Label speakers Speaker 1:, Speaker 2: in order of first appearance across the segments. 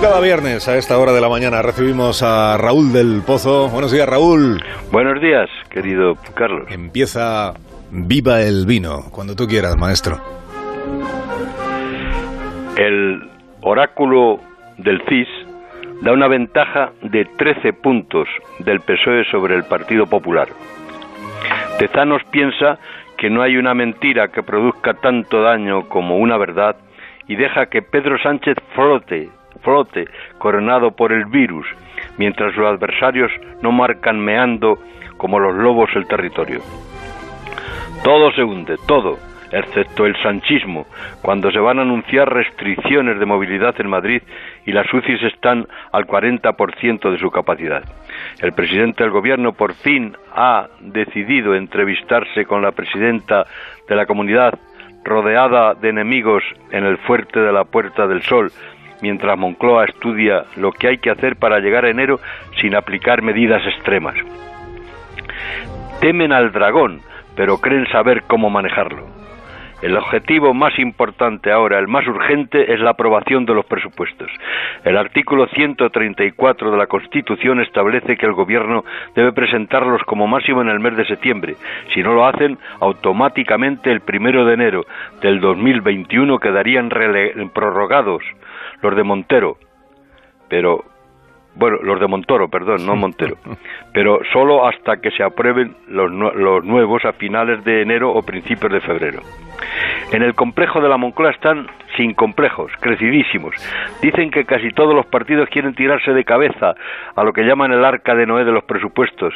Speaker 1: cada viernes a esta hora de la mañana recibimos a Raúl del Pozo. Buenos días, Raúl.
Speaker 2: Buenos días, querido Carlos.
Speaker 1: Empieza Viva el vino, cuando tú quieras, maestro.
Speaker 2: El oráculo del CIS da una ventaja de 13 puntos del PSOE sobre el Partido Popular. Tezanos piensa que no hay una mentira que produzca tanto daño como una verdad y deja que Pedro Sánchez flote, flote, coronado por el virus, mientras sus adversarios no marcan meando como los lobos el territorio. Todo se hunde, todo, excepto el sanchismo, cuando se van a anunciar restricciones de movilidad en Madrid y las UCIs están al 40% de su capacidad. El presidente del gobierno por fin ha decidido entrevistarse con la presidenta de la comunidad rodeada de enemigos en el fuerte de la Puerta del Sol, mientras Moncloa estudia lo que hay que hacer para llegar a enero sin aplicar medidas extremas. Temen al dragón, pero creen saber cómo manejarlo. El objetivo más importante ahora, el más urgente, es la aprobación de los presupuestos. El artículo 134 de la Constitución establece que el Gobierno debe presentarlos como máximo en el mes de septiembre. Si no lo hacen, automáticamente el primero de enero del 2021 quedarían prorrogados los de Montero. Pero bueno, los de Montoro, perdón, no Montero, pero solo hasta que se aprueben los, los, nuevos a finales de enero o principios de febrero. En el complejo de la Moncloa están sin complejos, crecidísimos. Dicen que casi todos los partidos quieren tirarse de cabeza a lo que llaman el arca de Noé de los presupuestos,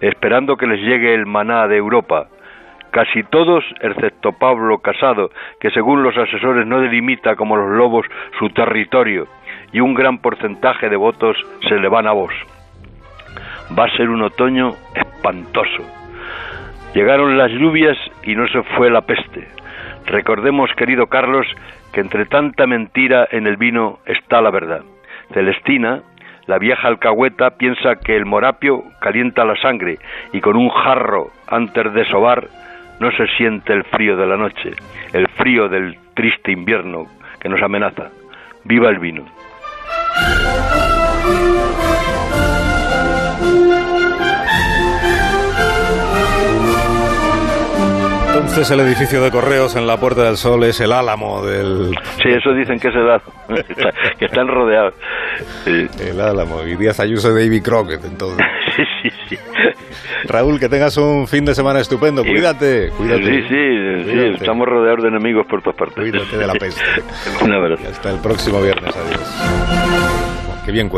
Speaker 2: esperando que les llegue el maná de Europa. Casi todos, excepto Pablo Casado, que según los asesores no delimita como los lobos su territorio, y un gran porcentaje de votos se le van a vos. Va a ser un otoño espantoso. Llegaron las lluvias y no se fue la peste. Recordemos, querido Carlos, que entre tanta mentira en el vino está la verdad. Celestina, la vieja alcahueta, piensa que el morapio calienta la sangre y con un jarro antes de sobar no se siente el frío de la noche, el frío del triste invierno que nos amenaza. Viva el vino.
Speaker 1: Entonces el edificio de correos en la Puerta del Sol es el álamo del...
Speaker 2: Sí, eso dicen que es el álamo, que están rodeados.
Speaker 1: El álamo, y Díaz Ayuso de David Crockett, entonces.
Speaker 2: sí, sí, sí.
Speaker 1: Raúl, que tengas un fin de semana estupendo. Cuídate, cuídate.
Speaker 2: Sí, sí, sí, estamos rodeados de enemigos por todas partes.
Speaker 1: Cuídate de la peste.
Speaker 2: Un abrazo.
Speaker 1: Hasta el próximo viernes, adiós. Qué bien